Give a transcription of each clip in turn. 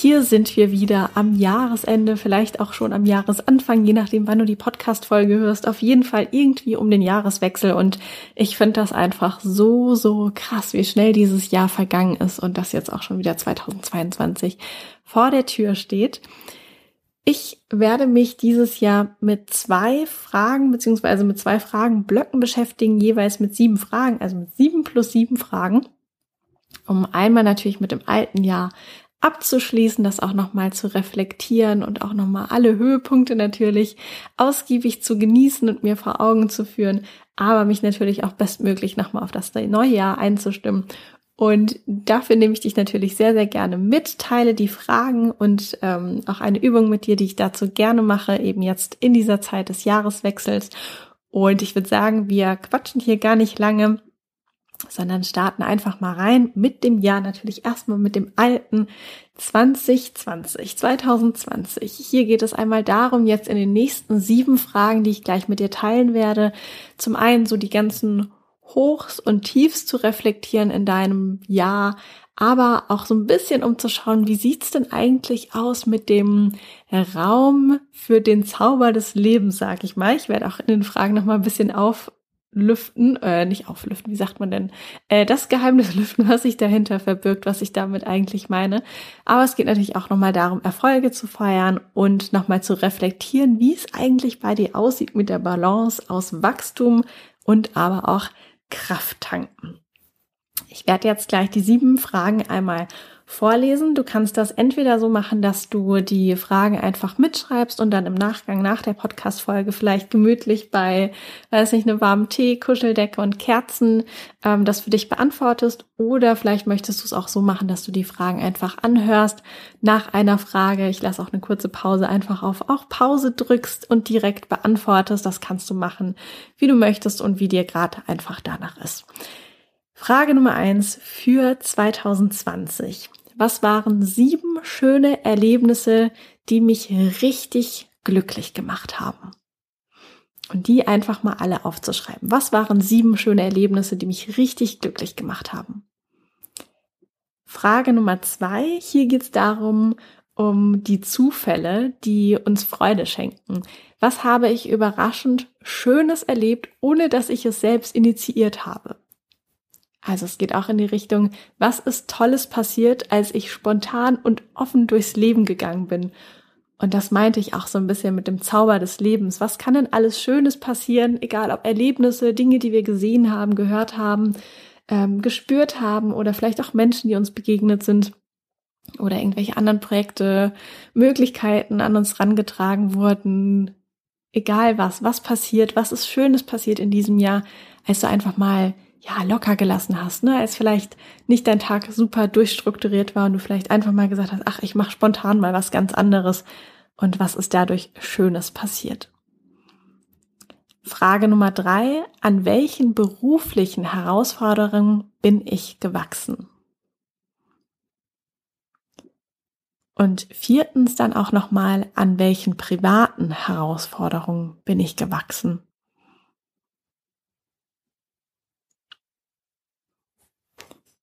Hier sind wir wieder am Jahresende, vielleicht auch schon am Jahresanfang, je nachdem, wann du die Podcast-Folge hörst. Auf jeden Fall irgendwie um den Jahreswechsel. Und ich finde das einfach so, so krass, wie schnell dieses Jahr vergangen ist und das jetzt auch schon wieder 2022 vor der Tür steht. Ich werde mich dieses Jahr mit zwei Fragen beziehungsweise mit zwei Fragenblöcken beschäftigen, jeweils mit sieben Fragen, also mit sieben plus sieben Fragen um einmal natürlich mit dem alten Jahr abzuschließen, das auch nochmal zu reflektieren und auch nochmal alle Höhepunkte natürlich ausgiebig zu genießen und mir vor Augen zu führen, aber mich natürlich auch bestmöglich nochmal auf das neue Jahr einzustimmen. Und dafür nehme ich dich natürlich sehr, sehr gerne mit, teile die Fragen und ähm, auch eine Übung mit dir, die ich dazu gerne mache, eben jetzt in dieser Zeit des Jahreswechsels. Und ich würde sagen, wir quatschen hier gar nicht lange sondern starten einfach mal rein mit dem Jahr natürlich erstmal mit dem alten 2020, 2020. Hier geht es einmal darum, jetzt in den nächsten sieben Fragen, die ich gleich mit dir teilen werde, zum einen so die ganzen Hochs und Tiefs zu reflektieren in deinem Jahr, aber auch so ein bisschen um zu schauen, wie sieht's denn eigentlich aus mit dem Raum für den Zauber des Lebens, sag ich mal. Ich werde auch in den Fragen noch mal ein bisschen auf lüften, äh, nicht auflüften, wie sagt man denn, äh, das Geheimnis lüften, was sich dahinter verbirgt, was ich damit eigentlich meine. Aber es geht natürlich auch nochmal darum, Erfolge zu feiern und nochmal zu reflektieren, wie es eigentlich bei dir aussieht mit der Balance aus Wachstum und aber auch Kraft tanken. Ich werde jetzt gleich die sieben Fragen einmal vorlesen. Du kannst das entweder so machen, dass du die Fragen einfach mitschreibst und dann im Nachgang nach der Podcast-Folge vielleicht gemütlich bei, weiß nicht, einem warmen Tee, Kuscheldecke und Kerzen ähm, das für dich beantwortest. Oder vielleicht möchtest du es auch so machen, dass du die Fragen einfach anhörst nach einer Frage. Ich lasse auch eine kurze Pause einfach auf auch Pause drückst und direkt beantwortest. Das kannst du machen, wie du möchtest und wie dir gerade einfach danach ist. Frage Nummer eins für 2020. Was waren sieben schöne Erlebnisse, die mich richtig glücklich gemacht haben? Und die einfach mal alle aufzuschreiben. Was waren sieben schöne Erlebnisse, die mich richtig glücklich gemacht haben? Frage Nummer zwei. Hier geht es darum, um die Zufälle, die uns Freude schenken. Was habe ich überraschend Schönes erlebt, ohne dass ich es selbst initiiert habe? Also es geht auch in die Richtung, was ist Tolles passiert, als ich spontan und offen durchs Leben gegangen bin. Und das meinte ich auch so ein bisschen mit dem Zauber des Lebens. Was kann denn alles Schönes passieren, egal ob Erlebnisse, Dinge, die wir gesehen haben, gehört haben, ähm, gespürt haben oder vielleicht auch Menschen, die uns begegnet sind oder irgendwelche anderen Projekte, Möglichkeiten an uns rangetragen wurden. Egal was, was passiert, was ist Schönes passiert in diesem Jahr, als du einfach mal ja, locker gelassen hast, ne? Als vielleicht nicht dein Tag super durchstrukturiert war und du vielleicht einfach mal gesagt hast, ach, ich mache spontan mal was ganz anderes und was ist dadurch Schönes passiert. Frage Nummer drei, an welchen beruflichen Herausforderungen bin ich gewachsen? Und viertens dann auch nochmal, an welchen privaten Herausforderungen bin ich gewachsen?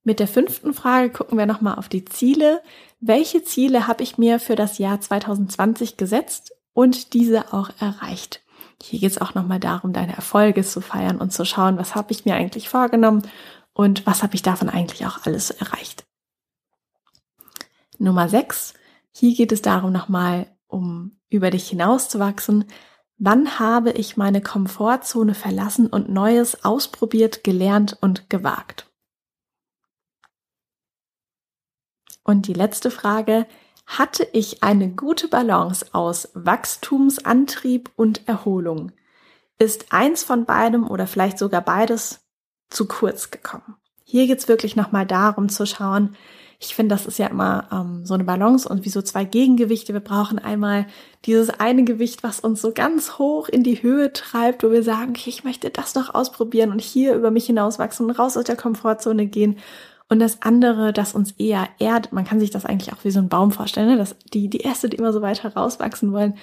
Mit der fünften Frage gucken wir nochmal auf die Ziele. Welche Ziele habe ich mir für das Jahr 2020 gesetzt und diese auch erreicht? Hier geht es auch nochmal darum, deine Erfolge zu feiern und zu schauen, was habe ich mir eigentlich vorgenommen und was habe ich davon eigentlich auch alles erreicht. Nummer sechs. Hier geht es darum, nochmal um über dich hinauszuwachsen. Wann habe ich meine Komfortzone verlassen und Neues ausprobiert, gelernt und gewagt? Und die letzte Frage, hatte ich eine gute Balance aus Wachstumsantrieb und Erholung? Ist eins von beidem oder vielleicht sogar beides zu kurz gekommen? Hier geht's wirklich nochmal darum zu schauen, ich finde, das ist ja immer ähm, so eine Balance und wie so zwei Gegengewichte. Wir brauchen einmal dieses eine Gewicht, was uns so ganz hoch in die Höhe treibt, wo wir sagen, okay, ich möchte das noch ausprobieren und hier über mich hinauswachsen und raus aus der Komfortzone gehen. Und das andere, das uns eher erdet, man kann sich das eigentlich auch wie so ein Baum vorstellen, ne? dass die, die Äste, die immer so weiter rauswachsen wollen.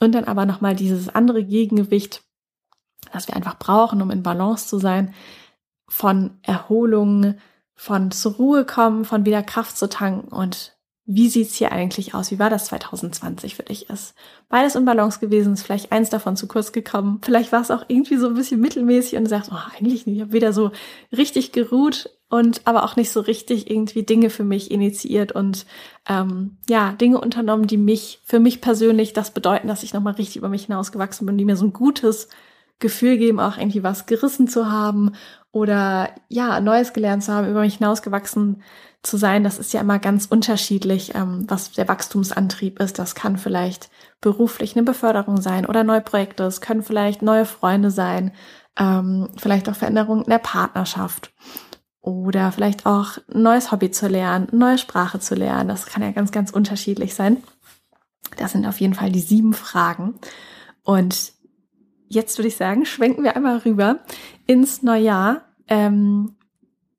Und dann aber nochmal dieses andere Gegengewicht, das wir einfach brauchen, um in Balance zu sein, von Erholung, von zur Ruhe kommen, von wieder Kraft zu tanken und wie sieht's hier eigentlich aus? Wie war das 2020 für dich? Ist beides in Balance gewesen? Ist vielleicht eins davon zu kurz gekommen? Vielleicht war es auch irgendwie so ein bisschen mittelmäßig und du sagst, oh, eigentlich nicht. Ich habe wieder so richtig geruht und aber auch nicht so richtig irgendwie Dinge für mich initiiert und ähm, ja, Dinge unternommen, die mich, für mich persönlich das bedeuten, dass ich nochmal richtig über mich hinausgewachsen bin, die mir so ein gutes Gefühl geben, auch irgendwie was gerissen zu haben oder ja, Neues gelernt zu haben, über mich hinausgewachsen zu sein, das ist ja immer ganz unterschiedlich, ähm, was der Wachstumsantrieb ist. Das kann vielleicht beruflich eine Beförderung sein oder neue Projekte. Es können vielleicht neue Freunde sein, ähm, vielleicht auch Veränderungen in der Partnerschaft oder vielleicht auch ein neues Hobby zu lernen, neue Sprache zu lernen. Das kann ja ganz, ganz unterschiedlich sein. Das sind auf jeden Fall die sieben Fragen. Und jetzt würde ich sagen, schwenken wir einmal rüber ins Neujahr. Ähm,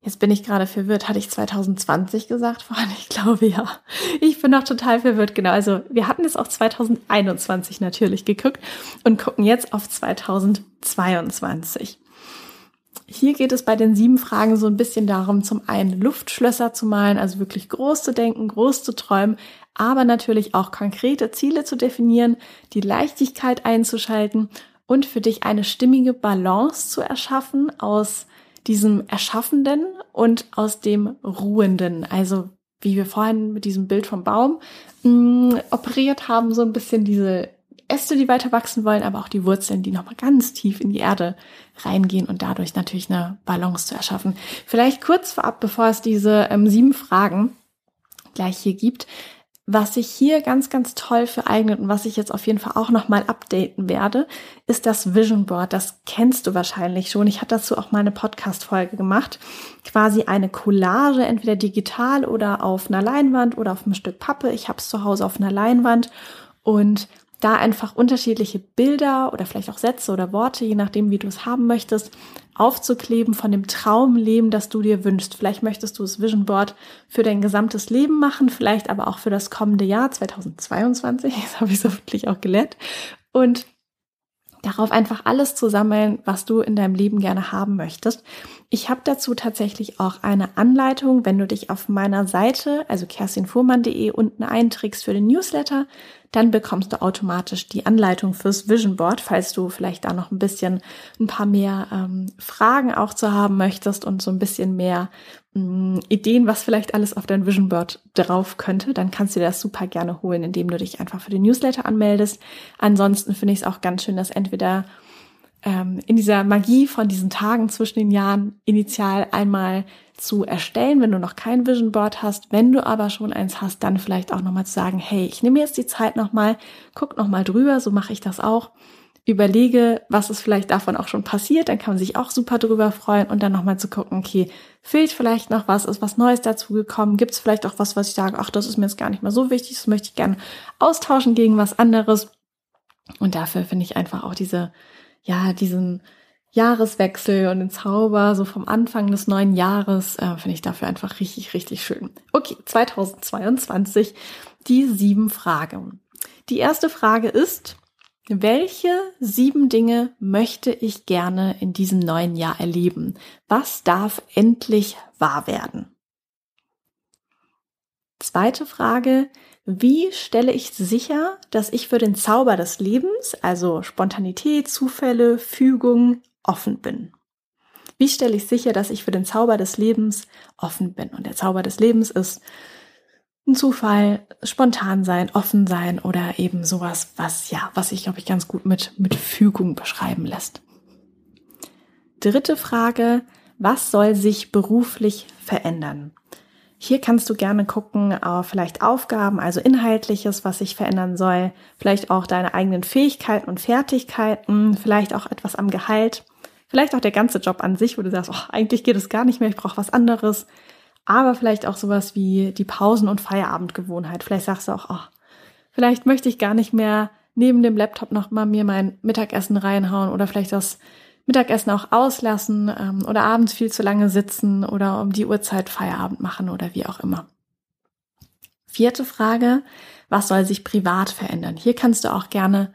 Jetzt bin ich gerade verwirrt. Hatte ich 2020 gesagt vorhin? Ich glaube ja. Ich bin noch total verwirrt. Genau. Also wir hatten es auch 2021 natürlich geguckt und gucken jetzt auf 2022. Hier geht es bei den sieben Fragen so ein bisschen darum, zum einen Luftschlösser zu malen, also wirklich groß zu denken, groß zu träumen, aber natürlich auch konkrete Ziele zu definieren, die Leichtigkeit einzuschalten und für dich eine stimmige Balance zu erschaffen aus diesem Erschaffenden und aus dem Ruhenden. Also wie wir vorhin mit diesem Bild vom Baum mh, mm, operiert haben, so ein bisschen diese Äste, die weiter wachsen wollen, aber auch die Wurzeln, die nochmal ganz tief in die Erde reingehen und dadurch natürlich eine Balance zu erschaffen. Vielleicht kurz vorab, bevor es diese ähm, sieben Fragen gleich hier gibt, was sich hier ganz, ganz toll für eignet und was ich jetzt auf jeden Fall auch nochmal updaten werde, ist das Vision Board. Das kennst du wahrscheinlich schon. Ich hatte dazu auch mal eine Podcast-Folge gemacht. Quasi eine Collage, entweder digital oder auf einer Leinwand oder auf einem Stück Pappe. Ich habe es zu Hause auf einer Leinwand und da einfach unterschiedliche Bilder oder vielleicht auch Sätze oder Worte, je nachdem, wie du es haben möchtest, aufzukleben von dem Traumleben, das du dir wünschst. Vielleicht möchtest du das Vision Board für dein gesamtes Leben machen, vielleicht aber auch für das kommende Jahr 2022. Das habe ich so wirklich auch gelernt. Und darauf einfach alles zu sammeln, was du in deinem Leben gerne haben möchtest. Ich habe dazu tatsächlich auch eine Anleitung, wenn du dich auf meiner Seite, also kerstinfuhrmann.de unten einträgst für den Newsletter, dann bekommst du automatisch die Anleitung fürs Vision Board, falls du vielleicht da noch ein bisschen ein paar mehr ähm, Fragen auch zu haben möchtest und so ein bisschen mehr mh, mm, Ideen, was vielleicht alles auf dein Vision Board drauf könnte, dann kannst du dir das super gerne holen, indem du dich einfach für den Newsletter anmeldest. Ansonsten finde ich es auch ganz schön, dass entweder ähm, in dieser Magie von diesen Tagen zwischen den Jahren initial einmal zu erstellen, wenn du noch kein Vision Board hast. Wenn du aber schon eins hast, dann vielleicht auch nochmal zu sagen, hey, ich nehme jetzt die Zeit nochmal, guck nochmal drüber, so mache ich das auch. Überlege, was ist vielleicht davon auch schon passiert, dann kann man sich auch super drüber freuen und dann nochmal zu gucken, okay, fehlt vielleicht noch was, ist was Neues dazu gekommen, gibt es vielleicht auch was, was ich sage, ach, das ist mir jetzt gar nicht mehr so wichtig, das möchte ich gerne austauschen gegen was anderes. Und dafür finde ich einfach auch diese, ja, diesen, Jahreswechsel und den Zauber so vom Anfang des neuen Jahres äh, finde ich dafür einfach richtig, richtig schön. Okay, 2022, die sieben Fragen. Die erste Frage ist, welche sieben Dinge möchte ich gerne in diesem neuen Jahr erleben? Was darf endlich wahr werden? Zweite Frage, wie stelle ich sicher, dass ich für den Zauber des Lebens, also Spontanität, Zufälle, Fügung, offen bin? Wie stelle ich sicher, dass ich für den Zauber des Lebens offen bin? Und der Zauber des Lebens ist ein Zufall, spontan sein, offen sein oder eben sowas, was ja, was sich, glaube ich, ganz gut mit, mit Fügung beschreiben lässt. Dritte Frage, was soll sich beruflich verändern? Hier kannst du gerne gucken, äh, vielleicht Aufgaben, also Inhaltliches, was sich verändern soll, vielleicht auch deine eigenen Fähigkeiten und Fertigkeiten, vielleicht auch etwas am Gehalt Vielleicht auch der ganze Job an sich, wo du sagst, oh, eigentlich geht es gar nicht mehr, ich brauche was anderes. Aber vielleicht auch sowas wie die Pausen- und Feierabendgewohnheit. Vielleicht sagst du auch, oh, vielleicht möchte ich gar nicht mehr neben dem Laptop noch mal mir mein Mittagessen reinhauen oder vielleicht das Mittagessen auch auslassen ähm, oder abends viel zu lange sitzen oder um die Uhrzeit Feierabend machen oder wie auch immer. Vierte Frage, was soll sich privat verändern? Hier kannst du auch gerne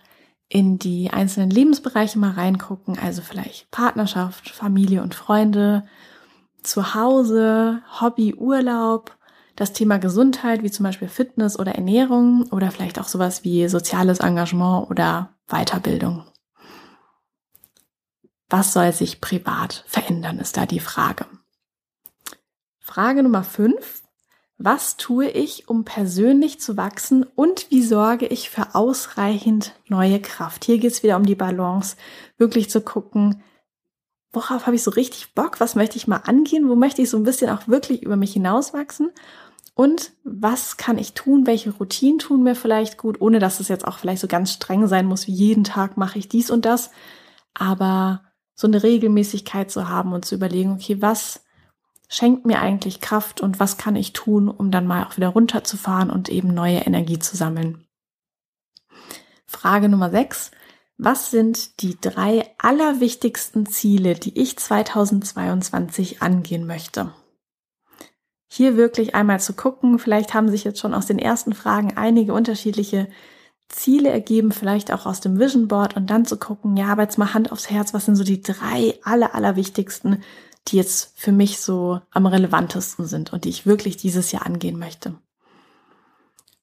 in die einzelnen Lebensbereiche mal reingucken, also vielleicht Partnerschaft, Familie und Freunde, Zuhause, Hobby, Urlaub, das Thema Gesundheit, wie zum Beispiel Fitness oder Ernährung oder vielleicht auch sowas wie soziales Engagement oder Weiterbildung. Was soll sich privat verändern, ist da die Frage. Frage Nummer fünf. Was tue ich, um persönlich zu wachsen und wie sorge ich für ausreichend neue Kraft? Hier geht es wieder um die Balance, wirklich zu gucken, worauf habe ich so richtig Bock, was möchte ich mal angehen, wo möchte ich so ein bisschen auch wirklich über mich hinauswachsen und was kann ich tun, welche Routinen tun mir vielleicht gut, ohne dass es jetzt auch vielleicht so ganz streng sein muss, wie jeden Tag mache ich dies und das, aber so eine Regelmäßigkeit zu haben und zu überlegen, okay, was schenkt mir eigentlich Kraft und was kann ich tun, um dann mal auch wieder runterzufahren und eben neue Energie zu sammeln. Frage Nummer 6. Was sind die drei allerwichtigsten Ziele, die ich 2022 angehen möchte? Hier wirklich einmal zu gucken, vielleicht haben sich jetzt schon aus den ersten Fragen einige unterschiedliche Ziele ergeben, vielleicht auch aus dem Vision Board und dann zu gucken, ja, aber jetzt mal Hand aufs Herz, was sind so die drei aller, allerwichtigsten die jetzt für mich so am relevantesten sind und die ich wirklich dieses Jahr angehen möchte.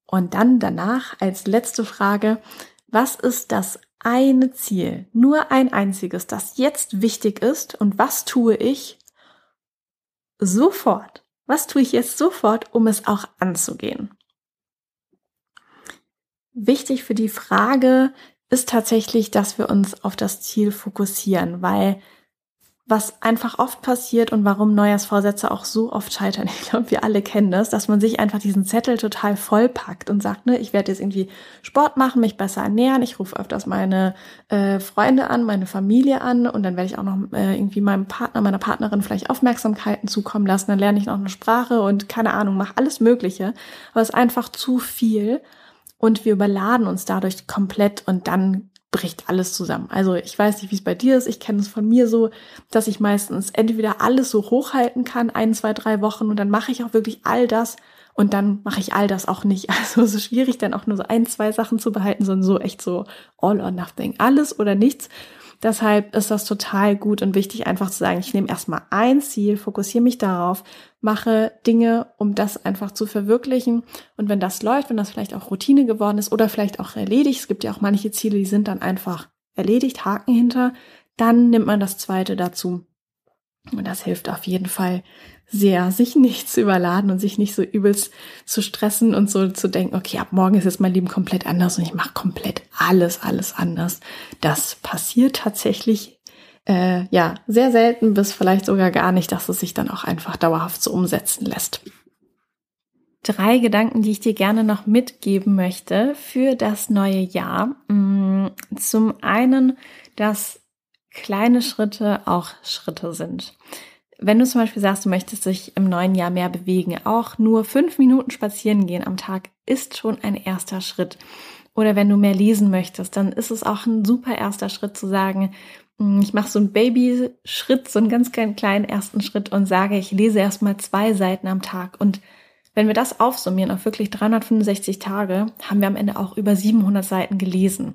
Und dann danach als letzte Frage, was ist das eine Ziel, nur ein einziges, das jetzt wichtig ist und was tue ich sofort? Was tue ich jetzt sofort, um es auch anzugehen? Wichtig für die Frage ist tatsächlich, dass wir uns auf das Ziel fokussieren, weil was einfach oft passiert und warum Neujahrsvorsätze auch so oft scheitern, ich glaube, wir alle kennen das, dass man sich einfach diesen Zettel total vollpackt und sagt, ne, ich werde jetzt irgendwie Sport machen, mich besser ernähren, ich rufe öfters meine äh, Freunde an, meine Familie an und dann werde ich auch noch äh, irgendwie meinem Partner, meiner Partnerin vielleicht Aufmerksamkeiten zukommen lassen, dann lerne ich noch eine Sprache und keine Ahnung, mache alles Mögliche, aber es ist einfach zu viel und wir überladen uns dadurch komplett und dann bricht alles zusammen. Also ich weiß nicht, wie es bei dir ist. Ich kenne es von mir so, dass ich meistens entweder alles so hochhalten kann, ein, zwei, drei Wochen und dann mache ich auch wirklich all das und dann mache ich all das auch nicht. Also es ist schwierig, dann auch nur so ein, zwei Sachen zu behalten, sondern so echt so all or nothing. Alles oder nichts. Deshalb ist das total gut und wichtig, einfach zu sagen, ich nehme erstmal ein Ziel, fokussiere mich darauf, mache Dinge, um das einfach zu verwirklichen. Und wenn das läuft, wenn das vielleicht auch Routine geworden ist oder vielleicht auch erledigt, es gibt ja auch manche Ziele, die sind dann einfach erledigt, Haken hinter, dann nimmt man das zweite dazu. Und das hilft auf jeden Fall sehr, sich nicht zu überladen und sich nicht so übelst zu stressen und so zu denken, okay, ab morgen ist jetzt mein Leben komplett anders und ich mache komplett alles, alles anders. Das passiert tatsächlich äh, ja sehr selten bis vielleicht sogar gar nicht, dass es sich dann auch einfach dauerhaft so umsetzen lässt. Drei Gedanken, die ich dir gerne noch mitgeben möchte für das neue Jahr. Mm, zum einen, dass kleine Schritte auch Schritte sind. Wenn du zum Beispiel sagst, du möchtest dich im neuen Jahr mehr bewegen, auch nur fünf Minuten spazieren gehen am Tag ist schon ein erster Schritt. Oder wenn du mehr lesen möchtest, dann ist es auch ein super erster Schritt zu sagen, hm, ich mache so einen Baby-Schritt, so einen ganz kleinen, kleinen ersten Schritt und sage, ich lese erstmal zwei Seiten am Tag. Und wenn wir das aufsummieren auf wirklich 365 Tage, haben wir am Ende auch über 700 Seiten gelesen.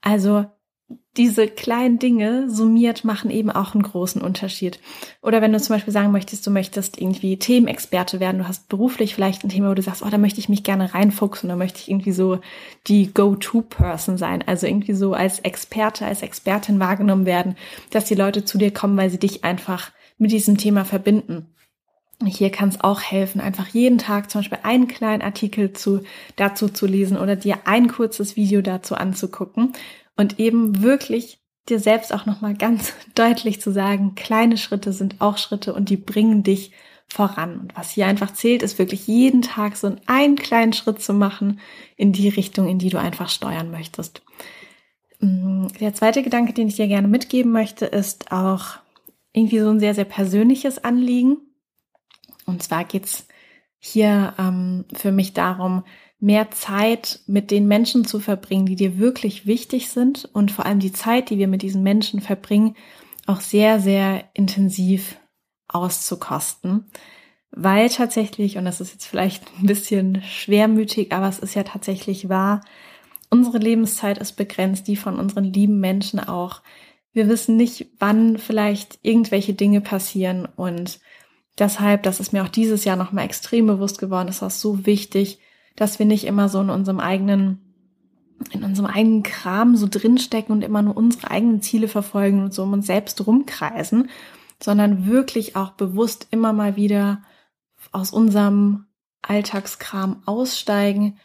Also diese kleinen Dinge summiert machen eben auch einen großen Unterschied. Oder wenn du zum Beispiel sagen möchtest, du möchtest irgendwie Themenexperte werden, du hast beruflich vielleicht ein Thema, wo du sagst, oh, da möchte ich mich gerne reinfuchsen, da möchte ich irgendwie so die Go-To-Person sein, also irgendwie so als Experte, als Expertin wahrgenommen werden, dass die Leute zu dir kommen, weil sie dich einfach mit diesem Thema verbinden. Hier kann es auch helfen, einfach jeden Tag zum Beispiel einen kleinen Artikel zu, dazu zu lesen oder dir ein kurzes Video dazu anzugucken und eben wirklich dir selbst auch nochmal ganz deutlich zu sagen, kleine Schritte sind auch Schritte und die bringen dich voran. Und was hier einfach zählt, ist wirklich jeden Tag so einen kleinen Schritt zu machen in die Richtung, in die du einfach steuern möchtest. Mm, der zweite Gedanke, den ich dir gerne mitgeben möchte, ist auch irgendwie so ein sehr, sehr persönliches Anliegen. Und zwar geht's hier ähm, für mich darum, mehr Zeit mit den Menschen zu verbringen, die dir wirklich wichtig sind und vor allem die Zeit, die wir mit diesen Menschen verbringen, auch sehr, sehr intensiv auszukosten, weil tatsächlich, und das ist jetzt vielleicht ein bisschen schwermütig, aber es ist ja tatsächlich wahr, unsere Lebenszeit ist begrenzt, die von unseren lieben Menschen auch. Wir wissen nicht, wann vielleicht irgendwelche Dinge passieren und deshalb, das ist mir auch dieses Jahr nochmal extrem bewusst geworden, ist das so wichtig, dass wir nicht immer so in unserem eigenen in unserem eigenen Kram so drinstecken und immer nur unsere eigenen Ziele verfolgen und so um uns selbst rumkreisen, sondern wirklich auch bewusst immer mal wieder aus unserem Alltagskram aussteigen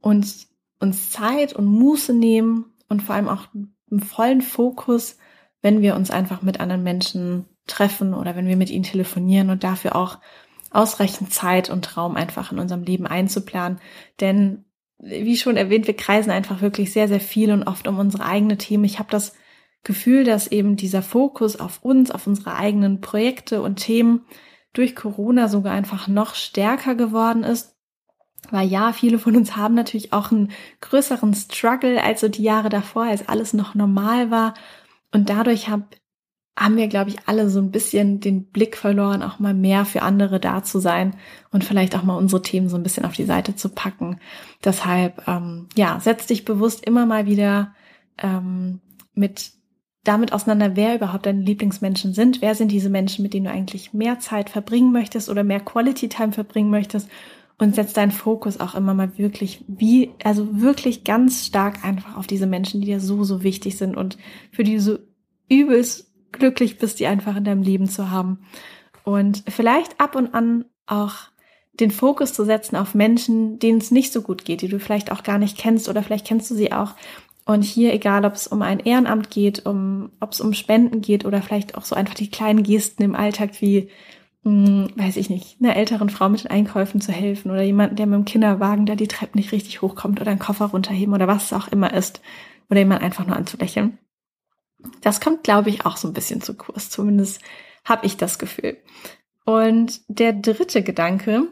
und uns Zeit und Muße nehmen und vor allem auch einen vollen Fokus, wenn wir uns einfach mit anderen Menschen treffen oder wenn wir mit ihnen telefonieren und dafür auch ausreichend Zeit und Raum einfach in unserem Leben einzuplanen. Denn wie schon erwähnt, wir kreisen einfach wirklich sehr, sehr viel und oft um unsere eigene Themen. Ich habe das Gefühl, dass eben dieser Fokus auf uns, auf unsere eigenen Projekte und Themen durch Corona sogar einfach noch stärker geworden ist. Weil ja, viele von uns haben natürlich auch einen größeren Struggle als so die Jahre davor, als alles noch normal war. Und dadurch hab, haben wir, glaube ich, alle so ein bisschen den Blick verloren, auch mal mehr für andere da zu sein und vielleicht auch mal unsere Themen so ein bisschen auf die Seite zu packen. Deshalb, ähm, ja, setz dich bewusst immer mal wieder ähm, mit damit auseinander, wer überhaupt deine Lieblingsmenschen sind. Wer sind diese Menschen, mit denen du eigentlich mehr Zeit verbringen möchtest oder mehr Quality Time verbringen möchtest? Und setz deinen Fokus auch immer mal wirklich, wie, also wirklich ganz stark einfach auf diese Menschen, die dir so, so wichtig sind und für die du so übelst glücklich bist, die einfach in deinem Leben zu haben. Und vielleicht ab und an auch den Fokus zu setzen auf Menschen, denen es nicht so gut geht, die du vielleicht auch gar nicht kennst oder vielleicht kennst du sie auch. Und hier, egal ob es um ein Ehrenamt geht, um, ob es um Spenden geht oder vielleicht auch so einfach die kleinen Gesten im Alltag wie, mh, hm, weiß ich nicht, einer älteren Frau mit den Einkäufen zu helfen oder jemanden, der mit dem Kinderwagen da die Treppe nicht richtig hochkommt oder einen Koffer runterheben oder was es auch immer ist oder jemand einfach nur anzulächeln. Das kommt, glaube ich, auch so ein bisschen zu Kurs. Zumindest habe ich das Gefühl. Und der dritte Gedanke,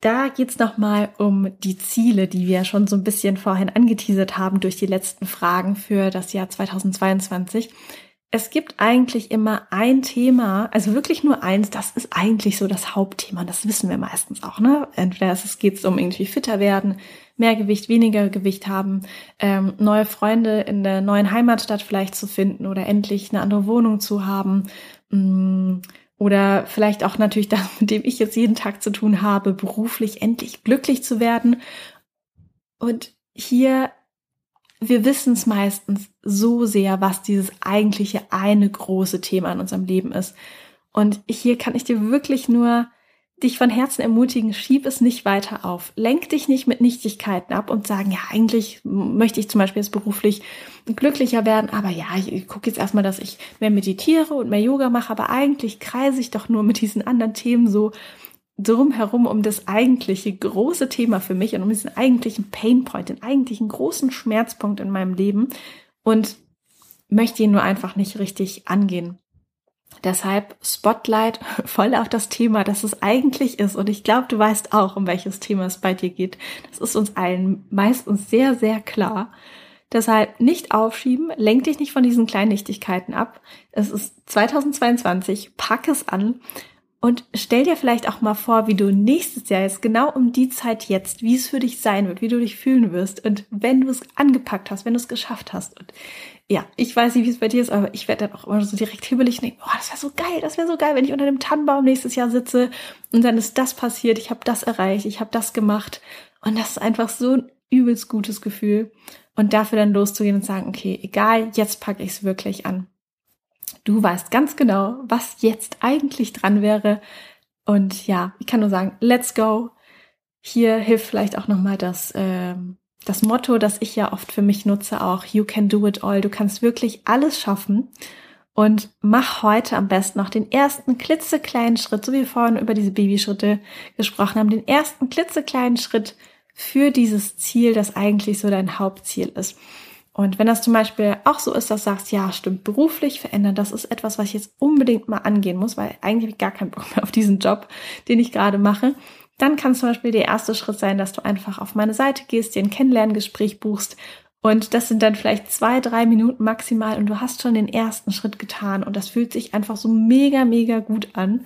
da geht's nochmal um die Ziele, die wir schon so ein bisschen vorhin angeteasert haben durch die letzten Fragen für das Jahr 2022. Es gibt eigentlich immer ein Thema, also wirklich nur eins, das ist eigentlich so das Hauptthema, das wissen wir meistens auch, ne? Entweder es geht um irgendwie fitter werden, mehr Gewicht, weniger Gewicht haben, ähm, neue Freunde in der neuen Heimatstadt vielleicht zu finden oder endlich eine andere Wohnung zu haben. Mm, oder vielleicht auch natürlich das, mit dem ich jetzt jeden Tag zu tun habe, beruflich endlich glücklich zu werden. Und hier, wir wissen es meistens so sehr, was dieses eigentliche eine große Thema in unserem Leben ist. Und hier kann ich dir wirklich nur dich von Herzen ermutigen, schieb es nicht weiter auf. Lenk dich nicht mit Nichtigkeiten ab und sagen, ja, eigentlich möchte ich zum Beispiel jetzt beruflich glücklicher werden, aber ja, ich gucke jetzt erstmal, dass ich mehr meditiere und mehr Yoga mache, aber eigentlich kreise ich doch nur mit diesen anderen Themen so drumherum um das eigentliche große Thema für mich und um diesen eigentlichen Painpoint, den eigentlichen großen Schmerzpunkt in meinem Leben und möchte ihn nur einfach nicht richtig angehen. Deshalb Spotlight voll auf das Thema, das es eigentlich ist. Und ich glaube, du weißt auch, um welches Thema es bei dir geht. Das ist uns allen meistens sehr, sehr klar. Deshalb nicht aufschieben, lenk dich nicht von diesen kleinen Nichtigkeiten ab. Es ist 2022, pack es an und stell dir vielleicht auch mal vor, wie du nächstes Jahr jetzt genau um die Zeit jetzt, wie es für dich sein wird, wie du dich fühlen wirst und wenn du es angepackt hast, wenn du es geschafft hast. Und ja, ich weiß nicht, wie es bei dir ist, aber ich werde dann auch immer so direkt hibbelig und denke, oh, das wäre so geil, das wäre so geil, wenn ich unter dem Tannenbaum nächstes Jahr sitze und dann ist das passiert, ich habe das erreicht, ich habe das gemacht und das ist einfach so ein übelst gutes Gefühl und dafür dann loszugehen und sagen, okay, egal, jetzt packe ich es wirklich an. Du weißt ganz genau, was jetzt eigentlich dran wäre und ja, ich kann nur sagen, let's go. Hier hilft vielleicht auch nochmal das ähm, das Motto, das ich ja oft für mich nutze, auch You can do it all. Du kannst wirklich alles schaffen. Und mach heute am besten noch den ersten klitzekleinen Schritt, so wie wir vorhin über diese Babyschritte gesprochen haben, den ersten klitzekleinen Schritt für dieses Ziel, das eigentlich so dein Hauptziel ist. Und wenn das zum Beispiel auch so ist, dass du sagst, ja, stimmt, beruflich verändern, das ist etwas, was ich jetzt unbedingt mal angehen muss, weil eigentlich habe ich gar keinen Bock mehr auf diesen Job, den ich gerade mache, dann kann zum Beispiel der erste Schritt sein, dass du einfach auf meine Seite gehst, dir ein Kennenlerngespräch buchst. Und das sind dann vielleicht zwei, drei Minuten maximal und du hast schon den ersten Schritt getan. Und das fühlt sich einfach so mega, mega gut an,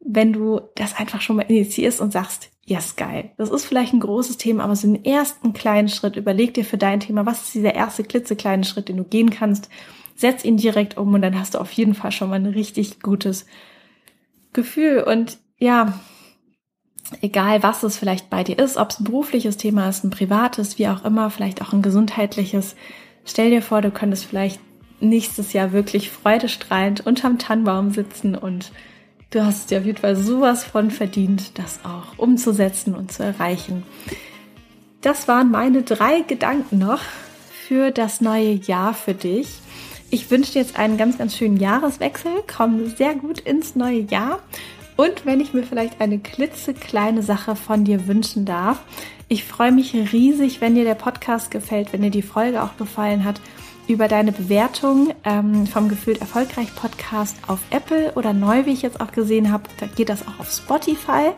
wenn du das einfach schon mal initiierst und sagst, yes, geil. Das ist vielleicht ein großes Thema, aber so einen ersten kleinen Schritt, überleg dir für dein Thema, was ist dieser erste klitzekleine Schritt, den du gehen kannst, setz ihn direkt um und dann hast du auf jeden Fall schon mal ein richtig gutes Gefühl. Und ja, egal was es vielleicht bei dir ist, ob es ein berufliches Thema ist, ein privates, wie auch immer, vielleicht auch ein gesundheitliches. Stell dir vor, du könntest vielleicht nächstes Jahr wirklich freudestrahlend unterm Tannenbaum sitzen und du hast dir auf jeden Fall sowas von verdient, das auch umzusetzen und zu erreichen. Das waren meine drei Gedanken noch für das neue Jahr für dich. Ich wünsche dir jetzt einen ganz, ganz schönen Jahreswechsel. Komm sehr gut ins neue Jahr und wenn ich mir vielleicht eine klitzekleine Sache von dir wünschen darf, ich freue mich riesig, wenn dir der Podcast gefällt, wenn dir die Folge auch gefallen hat, über deine Bewertung ähm, vom Gefühlt Erfolgreich Podcast auf Apple oder neu, wie ich jetzt auch gesehen habe, da geht das auch auf Spotify.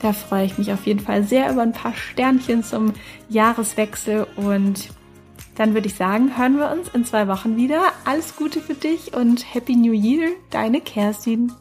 Da freue ich mich auf jeden Fall sehr über ein paar Sternchen zum Jahreswechsel und dann würde ich sagen, hören wir uns in zwei Wochen wieder. Alles Gute für dich und Happy New Year, deine Kerstin.